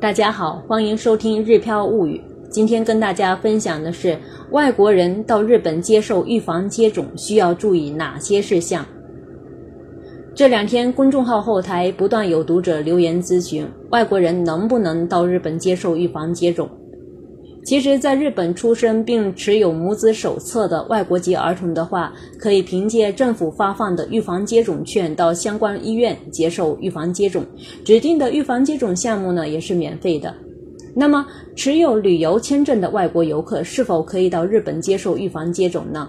大家好，欢迎收听《日漂物语》。今天跟大家分享的是，外国人到日本接受预防接种需要注意哪些事项。这两天，公众号后台不断有读者留言咨询，外国人能不能到日本接受预防接种？其实，在日本出生并持有母子手册的外国籍儿童的话，可以凭借政府发放的预防接种券到相关医院接受预防接种。指定的预防接种项目呢，也是免费的。那么，持有旅游签证的外国游客是否可以到日本接受预防接种呢？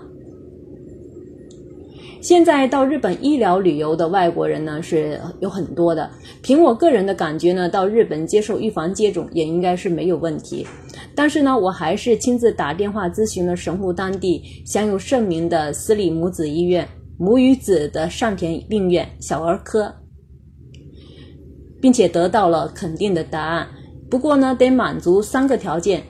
现在到日本医疗旅游的外国人呢是有很多的。凭我个人的感觉呢，到日本接受预防接种也应该是没有问题。但是呢，我还是亲自打电话咨询了神户当地享有盛名的私立母子医院母与子的上田病院小儿科，并且得到了肯定的答案。不过呢，得满足三个条件：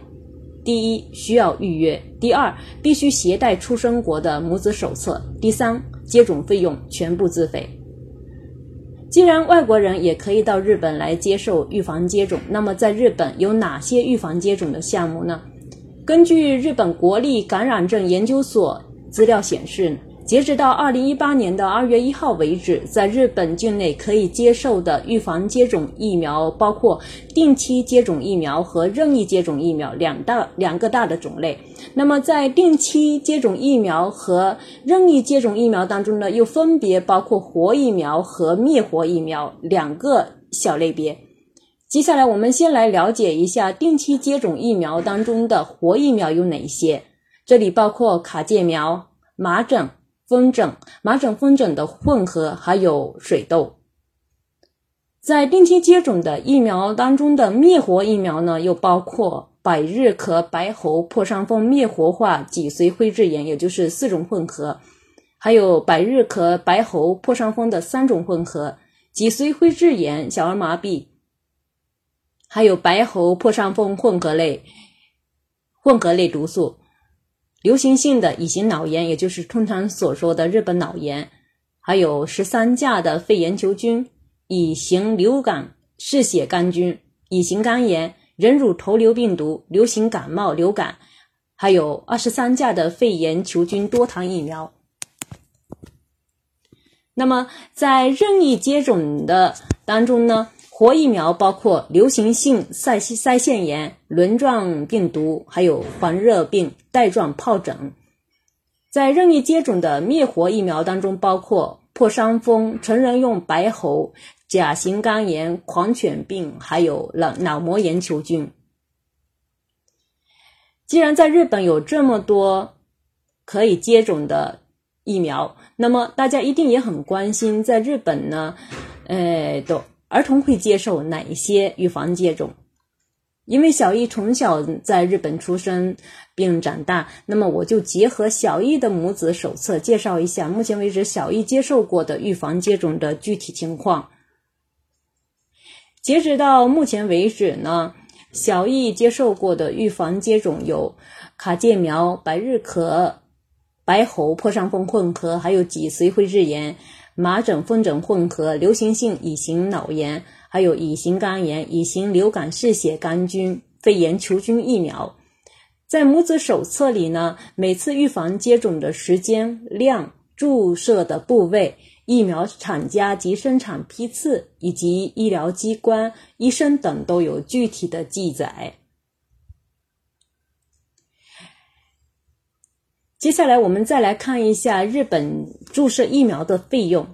第一，需要预约；第二，必须携带出生国的母子手册；第三。接种费用全部自费。既然外国人也可以到日本来接受预防接种，那么在日本有哪些预防接种的项目呢？根据日本国立感染症研究所资料显示。截止到二零一八年的二月一号为止，在日本境内可以接受的预防接种疫苗包括定期接种疫苗和任意接种疫苗两大两个大的种类。那么，在定期接种疫苗和任意接种疫苗当中呢，又分别包括活疫苗和灭活疫苗两个小类别。接下来，我们先来了解一下定期接种疫苗当中的活疫苗有哪些。这里包括卡介苗、麻疹。风疹、麻疹、风疹的混合，还有水痘。在定期接种的疫苗当中的灭活疫苗呢，又包括百日咳、白喉、破伤风灭活化脊髓灰质炎，也就是四种混合；还有百日咳、白喉、破伤风的三种混合，脊髓灰质炎、小儿麻痹，还有白喉、破伤风混合类混合类毒素。流行性的乙型脑炎，也就是通常所说的日本脑炎，还有十三价的肺炎球菌、乙型流感嗜血杆菌、乙型肝炎、人乳头瘤病毒、流行感冒、流感，还有二十三价的肺炎球菌多糖疫苗。那么，在任意接种的当中呢？活疫苗包括流行性腮腮腺炎、轮状病毒，还有黄热病、带状疱疹。在任意接种的灭活疫苗当中，包括破伤风、成人用白喉、甲型肝炎、狂犬病，还有脑脑膜炎球菌。既然在日本有这么多可以接种的疫苗，那么大家一定也很关心，在日本呢，呃，都。儿童会接受哪一些预防接种？因为小易从小在日本出生并长大，那么我就结合小易的母子手册介绍一下目前为止小易接受过的预防接种的具体情况。截止到目前为止呢，小易接受过的预防接种有卡介苗、百日咳、白喉、破伤风混合，还有脊髓灰质炎。麻疹、风疹混合、流行性乙型脑炎，还有乙型肝炎、乙型流感嗜血杆菌、肺炎球菌疫苗，在母子手册里呢，每次预防接种的时间、量、注射的部位、疫苗厂家及生产批次以及医疗机关、医生等都有具体的记载。接下来我们再来看一下日本注射疫苗的费用。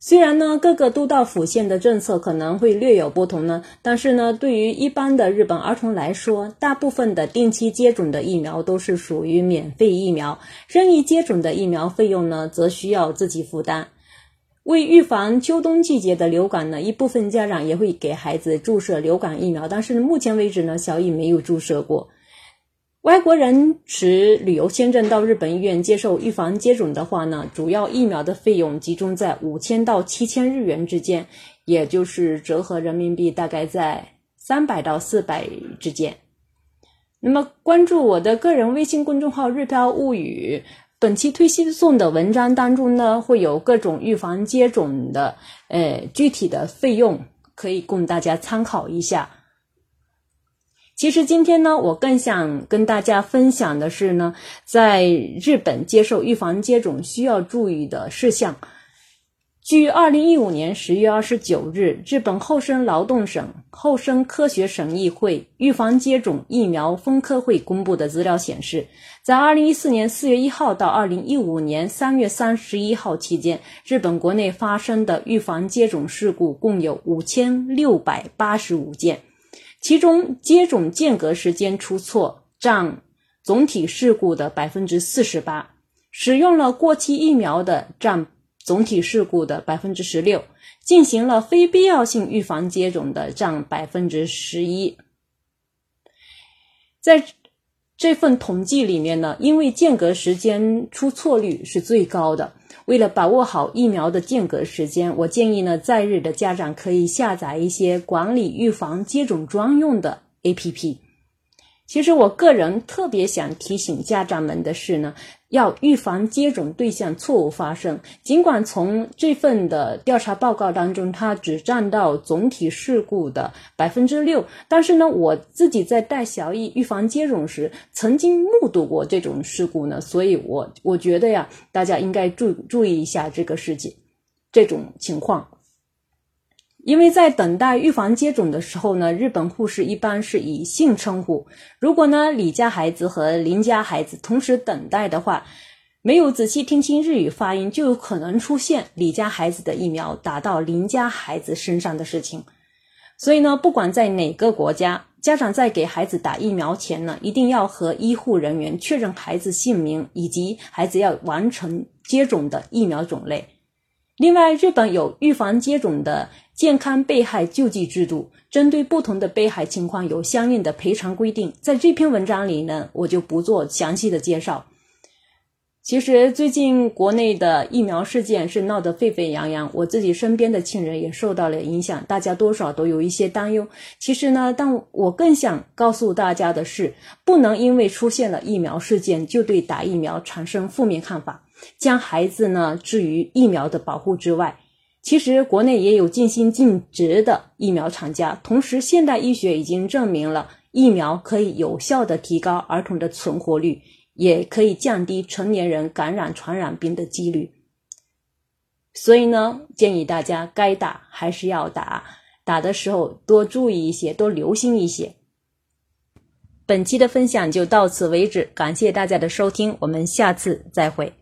虽然呢各个都道府县的政策可能会略有不同呢，但是呢对于一般的日本儿童来说，大部分的定期接种的疫苗都是属于免费疫苗，任意接种的疫苗费用呢则需要自己负担。为预防秋冬季节的流感呢，一部分家长也会给孩子注射流感疫苗，但是目前为止呢，小乙没有注射过。外国人持旅游签证到日本医院接受预防接种的话呢，主要疫苗的费用集中在五千到七千日元之间，也就是折合人民币大概在三百到四百之间。那么，关注我的个人微信公众号“日飘物语”，本期推送的文章当中呢，会有各种预防接种的呃具体的费用。可以供大家参考一下。其实今天呢，我更想跟大家分享的是呢，在日本接受预防接种需要注意的事项。据二零一五年十月二十九日日本厚生劳动省厚生科学审议会预防接种疫苗分科会公布的资料显示，在二零一四年四月一号到二零一五年三月三十一号期间，日本国内发生的预防接种事故共有五千六百八十五件，其中接种间隔时间出错占总体事故的百分之四十八，使用了过期疫苗的占。总体事故的百分之十六，进行了非必要性预防接种的占百分之十一。在这份统计里面呢，因为间隔时间出错率是最高的。为了把握好疫苗的间隔时间，我建议呢，在日的家长可以下载一些管理预防接种专用的 APP。其实我个人特别想提醒家长们的是呢，要预防接种对象错误发生。尽管从这份的调查报告当中，它只占到总体事故的百分之六，但是呢，我自己在带小易预防接种时，曾经目睹过这种事故呢，所以我我觉得呀，大家应该注注意一下这个事情，这种情况。因为在等待预防接种的时候呢，日本护士一般是以姓称呼。如果呢李家孩子和林家孩子同时等待的话，没有仔细听清日语发音，就有可能出现李家孩子的疫苗打到林家孩子身上的事情。所以呢，不管在哪个国家，家长在给孩子打疫苗前呢，一定要和医护人员确认孩子姓名以及孩子要完成接种的疫苗种类。另外，日本有预防接种的健康被害救济制度，针对不同的被害情况有相应的赔偿规定。在这篇文章里呢，我就不做详细的介绍。其实最近国内的疫苗事件是闹得沸沸扬扬，我自己身边的亲人也受到了影响，大家多少都有一些担忧。其实呢，但我更想告诉大家的是，不能因为出现了疫苗事件就对打疫苗产生负面看法。将孩子呢置于疫苗的保护之外，其实国内也有尽心尽职的疫苗厂家。同时，现代医学已经证明了疫苗可以有效的提高儿童的存活率，也可以降低成年人感染传染病的几率。所以呢，建议大家该打还是要打，打的时候多注意一些，多留心一些。本期的分享就到此为止，感谢大家的收听，我们下次再会。